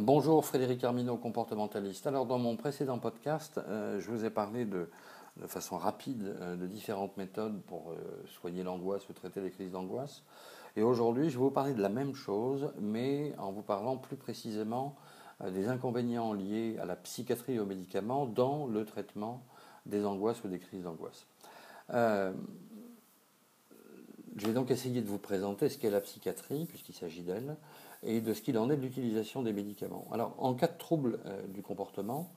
Bonjour Frédéric Armino, comportementaliste. Alors dans mon précédent podcast, euh, je vous ai parlé de, façon rapide euh, de différentes méthodes pour euh, soigner l'angoisse ou traiter les crises d'angoisse. Et aujourd'hui, je vais vous parler de la même chose, mais en vous parlant plus précisément des inconvénients liés à la psychiatrie et aux médicaments dans le traitement des angoisses ou des crises d'angoisse. Je vais donc essayer de vous présenter ce qu'est la psychiatrie, puisqu'il s'agit d'elle, et de ce qu'il en est de l'utilisation des médicaments. Alors, en cas de trouble euh, du comportement,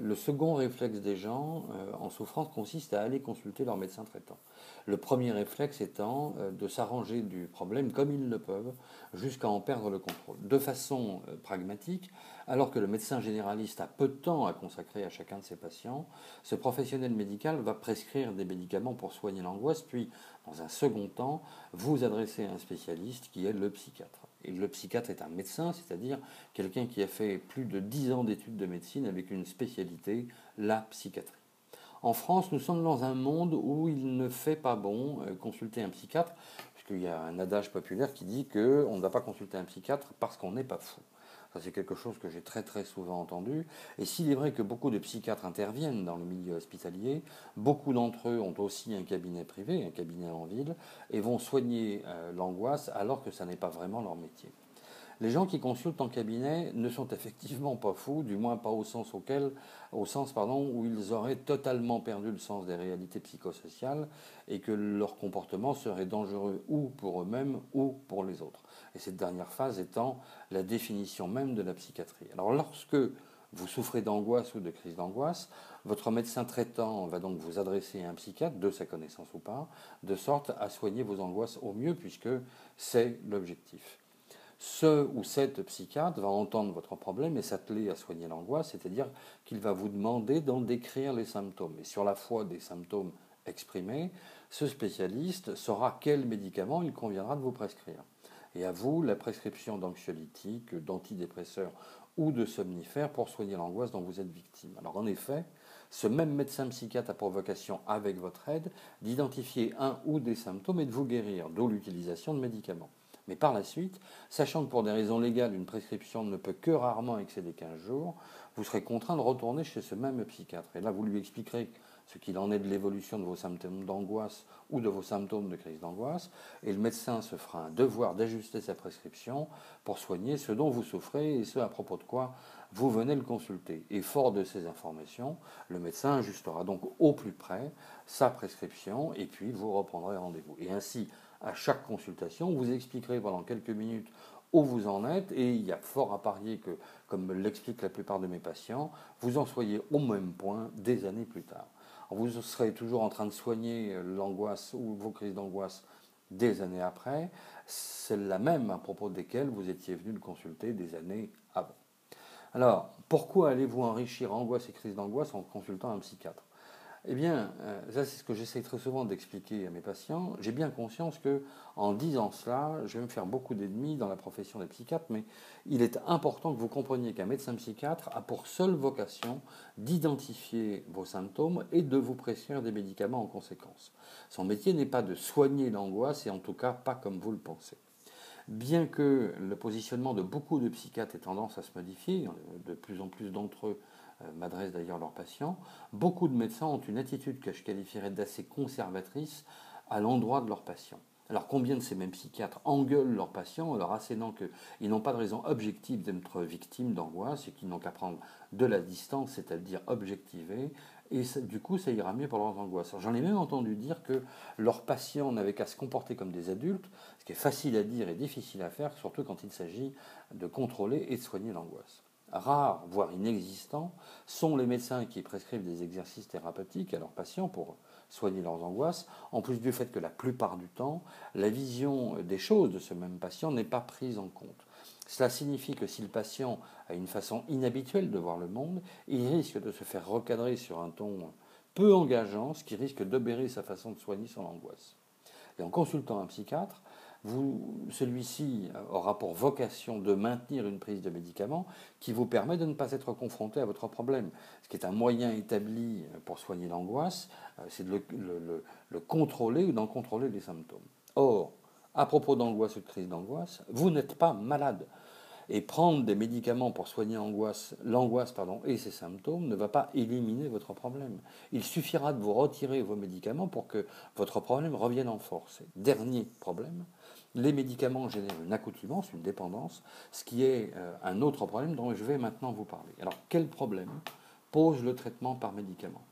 le second réflexe des gens euh, en souffrance consiste à aller consulter leur médecin traitant. Le premier réflexe étant de s'arranger du problème comme ils le peuvent jusqu'à en perdre le contrôle. De façon pragmatique, alors que le médecin généraliste a peu de temps à consacrer à chacun de ses patients, ce professionnel médical va prescrire des médicaments pour soigner l'angoisse, puis, dans un second temps, vous adresser à un spécialiste qui est le psychiatre. Le psychiatre est un médecin, c'est-à-dire quelqu'un qui a fait plus de 10 ans d'études de médecine avec une spécialité, la psychiatrie. En France, nous sommes dans un monde où il ne fait pas bon euh, consulter un psychiatre, puisqu'il y a un adage populaire qui dit qu'on ne va pas consulter un psychiatre parce qu'on n'est pas fou. Ça, c'est quelque chose que j'ai très très souvent entendu. Et s'il est vrai que beaucoup de psychiatres interviennent dans le milieu hospitalier, beaucoup d'entre eux ont aussi un cabinet privé, un cabinet en ville, et vont soigner euh, l'angoisse alors que ça n'est pas vraiment leur métier. Les gens qui consultent en cabinet ne sont effectivement pas fous, du moins pas au sens auquel, au sens où ils auraient totalement perdu le sens des réalités psychosociales et que leur comportement serait dangereux ou pour eux-mêmes ou pour les autres. Et cette dernière phase étant la définition même de la psychiatrie. Alors lorsque vous souffrez d'angoisse ou de crise d'angoisse, votre médecin traitant va donc vous adresser à un psychiatre, de sa connaissance ou pas, de sorte à soigner vos angoisses au mieux, puisque c'est l'objectif ce ou cette psychiatre va entendre votre problème et s'atteler à soigner l'angoisse, c'est-à-dire qu'il va vous demander d'en décrire les symptômes. Et sur la foi des symptômes exprimés, ce spécialiste saura quel médicament il conviendra de vous prescrire. Et à vous la prescription d'anxiolytiques, d'antidépresseurs ou de somnifères pour soigner l'angoisse dont vous êtes victime. Alors en effet, ce même médecin psychiatre a pour vocation, avec votre aide, d'identifier un ou des symptômes et de vous guérir, d'où l'utilisation de médicaments. Mais par la suite, sachant que pour des raisons légales, une prescription ne peut que rarement excéder 15 jours, vous serez contraint de retourner chez ce même psychiatre. Et là, vous lui expliquerez ce qu'il en est de l'évolution de vos symptômes d'angoisse ou de vos symptômes de crise d'angoisse, et le médecin se fera un devoir d'ajuster sa prescription pour soigner ce dont vous souffrez et ce à propos de quoi vous venez le consulter. Et fort de ces informations, le médecin ajustera donc au plus près sa prescription et puis vous reprendrez rendez-vous. Et ainsi, à chaque consultation. Vous expliquerez pendant quelques minutes où vous en êtes et il y a fort à parier que, comme l'expliquent la plupart de mes patients, vous en soyez au même point des années plus tard. Vous serez toujours en train de soigner l'angoisse ou vos crises d'angoisse des années après, la même à propos desquelles vous étiez venu le consulter des années avant. Alors, pourquoi allez-vous enrichir angoisse et crise d'angoisse en consultant un psychiatre? Eh bien, euh, ça c'est ce que j'essaie très souvent d'expliquer à mes patients. J'ai bien conscience que, en disant cela, je vais me faire beaucoup d'ennemis dans la profession des psychiatres, mais il est important que vous compreniez qu'un médecin psychiatre a pour seule vocation d'identifier vos symptômes et de vous prescrire des médicaments en conséquence. Son métier n'est pas de soigner l'angoisse, et en tout cas pas comme vous le pensez. Bien que le positionnement de beaucoup de psychiatres ait tendance à se modifier, de plus en plus d'entre eux euh, m'adressent d'ailleurs leurs patients, beaucoup de médecins ont une attitude que je qualifierais d'assez conservatrice à l'endroit de leurs patients. Alors combien de ces mêmes psychiatres engueulent leurs patients en leur assénant qu'ils n'ont pas de raison objective d'être victimes d'angoisse et qu'ils n'ont qu'à prendre de la distance, c'est-à-dire objectiver, et du coup ça ira mieux pour leurs angoisses. J'en ai même entendu dire que leurs patients n'avaient qu'à se comporter comme des adultes, ce qui est facile à dire et difficile à faire, surtout quand il s'agit de contrôler et de soigner l'angoisse rares, voire inexistants, sont les médecins qui prescrivent des exercices thérapeutiques à leurs patients pour soigner leurs angoisses, en plus du fait que la plupart du temps, la vision des choses de ce même patient n'est pas prise en compte. Cela signifie que si le patient a une façon inhabituelle de voir le monde, il risque de se faire recadrer sur un ton peu engageant, ce qui risque d'obérer sa façon de soigner son angoisse. Et en consultant un psychiatre, celui-ci aura pour vocation de maintenir une prise de médicaments qui vous permet de ne pas être confronté à votre problème. Ce qui est un moyen établi pour soigner l'angoisse, euh, c'est de le, contrôler ou d'en contrôler les symptômes. Or, à propos d'angoisse ou de crise d'angoisse, vous n'êtes pas malade. Et prendre des médicaments pour soigner l'angoisse, et ses symptômes ne va pas éliminer votre problème. Il suffira de vous retirer vos médicaments pour que votre problème revienne en force. Dernier problème, les médicaments génèrent une accoutumance, une dépendance, ce qui est euh, un autre problème dont je vais maintenant vous parler. Alors quel problème pose le traitement par médicament?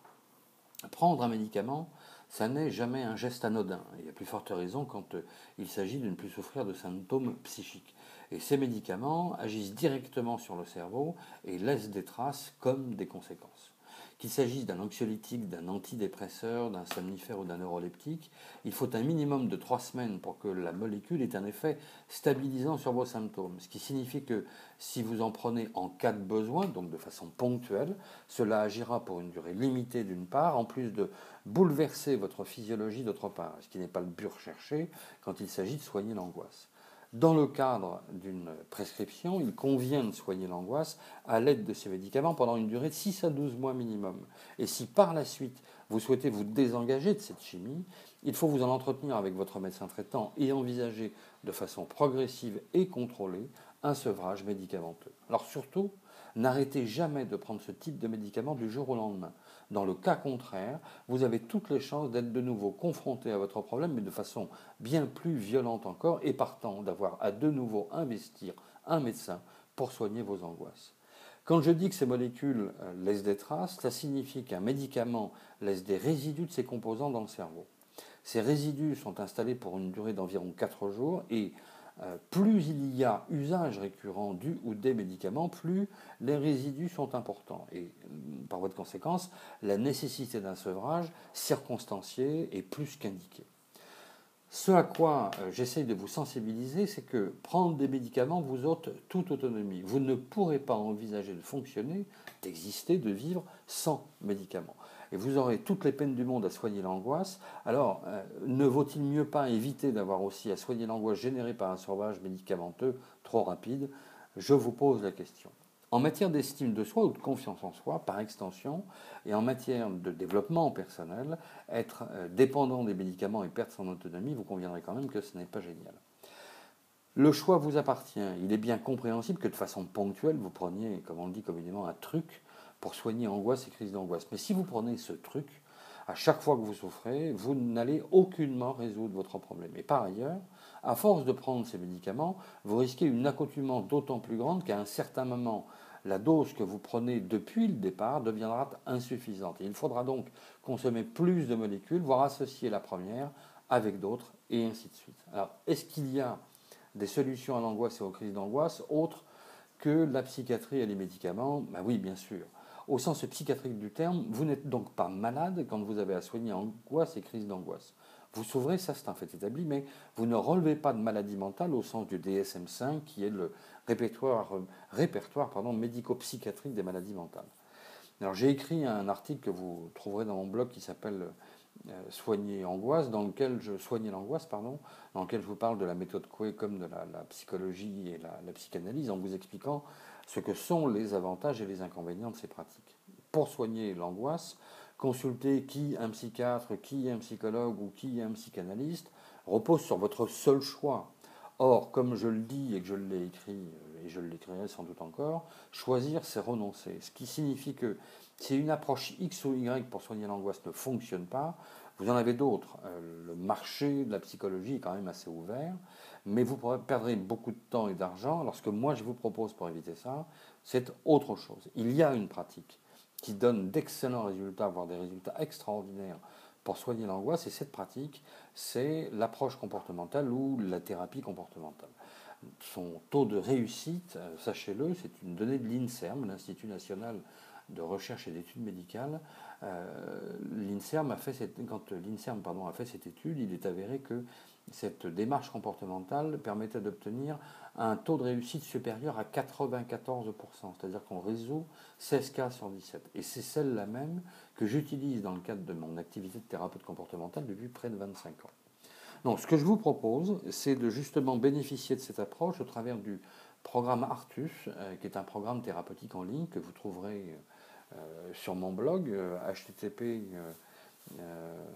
Prendre un médicament, ça n'est jamais un geste anodin. Il y a plus forte raison quand euh, il s'agit de ne plus souffrir de symptômes psychiques. Et ces médicaments agissent directement sur le cerveau et laissent des traces comme des conséquences. Qu'il s'agisse d'un anxiolytique, d'un antidépresseur, d'un somnifère ou d'un neuroleptique, il faut un minimum de trois semaines pour que la molécule ait un effet stabilisant sur vos symptômes. Ce qui signifie que si vous en prenez en cas de besoin, donc de façon ponctuelle, cela agira pour une durée limitée d'une part, en plus de bouleverser votre physiologie d'autre part, ce qui n'est pas le but recherché quand il s'agit de soigner l'angoisse. Dans le cadre d'une prescription, il convient de soigner l'angoisse à l'aide de ces médicaments pendant une durée de 6 à 12 mois minimum. Et si par la suite vous souhaitez vous désengager de cette chimie, il faut vous en entretenir avec votre médecin traitant et envisager de façon progressive et contrôlée un sevrage médicamenteux. Alors surtout, n'arrêtez jamais de prendre ce type de médicament du jour au lendemain. Dans le cas contraire, vous avez toutes les chances d'être de nouveau confronté à votre problème, mais de façon bien plus violente encore, et partant d'avoir à de nouveau investir un médecin pour soigner vos angoisses. Quand je dis que ces molécules euh, laissent des traces, ça signifie qu'un médicament laisse des résidus de ses composants dans le cerveau. Ces résidus sont installés pour une durée d'environ 4 jours et plus il y a usage récurrent du ou des médicaments, plus les résidus sont importants. Et mm, par voie de conséquence, la nécessité d'un sevrage circonstancié est plus qu'indiquée. Ce à quoi euh, j'essaye de vous sensibiliser, c'est que prendre des médicaments vous ôte toute autonomie. Vous ne pourrez pas envisager de fonctionner, d'exister, de vivre sans médicaments et vous aurez toutes les peines du monde à soigner l'angoisse, alors euh, ne vaut-il mieux pas éviter d'avoir aussi à soigner l'angoisse générée par un sauvage médicamenteux trop rapide? Je vous pose la question. En matière d'estime de soi ou de confiance en soi, par extension, et en matière de développement personnel, être euh, dépendant des médicaments et perdre son autonomie, vous conviendrez quand même que ce n'est pas génial. Le choix vous appartient. Il est bien compréhensible que de façon ponctuelle, vous preniez, comme on le dit communément, un truc pour soigner angoisse et crise d'angoisse. Mais si vous prenez ce truc, à chaque fois que vous souffrez, vous n'allez aucunement résoudre votre problème. Et par ailleurs, à force de prendre ces médicaments, vous risquez une accoutumance d'autant plus grande qu'à un certain moment, la dose que vous prenez depuis le départ deviendra insuffisante. Et il faudra donc consommer plus de molécules, voire associer la première avec d'autres, et ainsi de suite. Alors, est-ce qu'il y a des solutions à l'angoisse et aux crises d'angoisse autres que la psychiatrie et les médicaments? Ben Oui, bien sûr au sens psychiatrique du terme, vous n'êtes donc pas malade quand vous avez à soigner angoisse et crise d'angoisse. Vous s'ouvrez, ça c'est un fait établi, mais vous ne relevez pas de maladie mentale au sens du DSM-5, qui est le répertoire, médico-psychiatrique des maladies mentales. Alors j'ai écrit un article que vous trouverez dans mon blog qui s'appelle euh, Soigner angoisse, dans lequel je soigner l'angoisse, pardon, dans lequel je vous parle de la méthode Coué de la, psychologie et la, la, psychanalyse, en vous expliquant ce que sont les avantages et les inconvénients de ces pratiques. Pour soigner l'angoisse, consulter qui un psychiatre, qui un psychologue ou qui un psychanalyste repose sur votre seul choix. Or, comme je le dis et que je l'ai écrit, et je l'écrirai sans doute encore, choisir, c'est renoncer. Ce qui signifie que si une approche X ou Y pour soigner l'angoisse ne fonctionne pas, vous en avez d'autres. Euh, le marché de la psychologie est quand même assez ouvert mais vous perdrez beaucoup de temps et d'argent. Alors ce que moi je vous propose pour éviter ça, c'est autre chose. Il y a une pratique qui donne d'excellents résultats, voire des résultats extraordinaires pour soigner l'angoisse, et cette pratique, c'est l'approche comportementale ou la thérapie comportementale. Son taux de réussite, euh, sachez-le, c'est une donnée de l'INSERM, l'Institut national de recherche et d'études médicales. Euh, L'INSERM a fait cette, quand l'INSERM pardon, a fait cette étude, il est avéré que cette démarche comportementale permettait d'obtenir un taux de réussite supérieur à 94%, c'est-à-dire qu'on résout 16 cas sur 17. Et c'est celle-là même que j'utilise dans le cadre de mon activité de thérapeute comportemental depuis près de 25 ans. Donc ce que je vous propose, c'est de justement bénéficier de cette approche au travers du programme Artus, euh, qui est un programme thérapeutique en ligne que vous trouverez euh, sur mon blog, http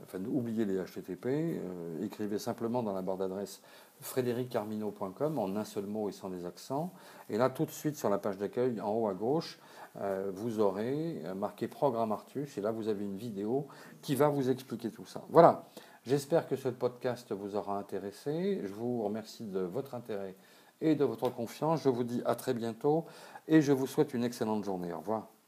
enfin, oubliez les HTTP, écrivez simplement dans la barre d'adresse frédériccarmino.com en un seul mot et sans des accents. Et là, tout de suite sur la page d'accueil, en haut à gauche, vous aurez marqué Programme Artus. Et là, vous avez une vidéo qui va vous expliquer tout ça. Voilà. J'espère que ce podcast vous aura intéressé. Je vous remercie de votre intérêt et de votre confiance. Je vous dis à très bientôt et je vous souhaite une excellente journée. Au revoir.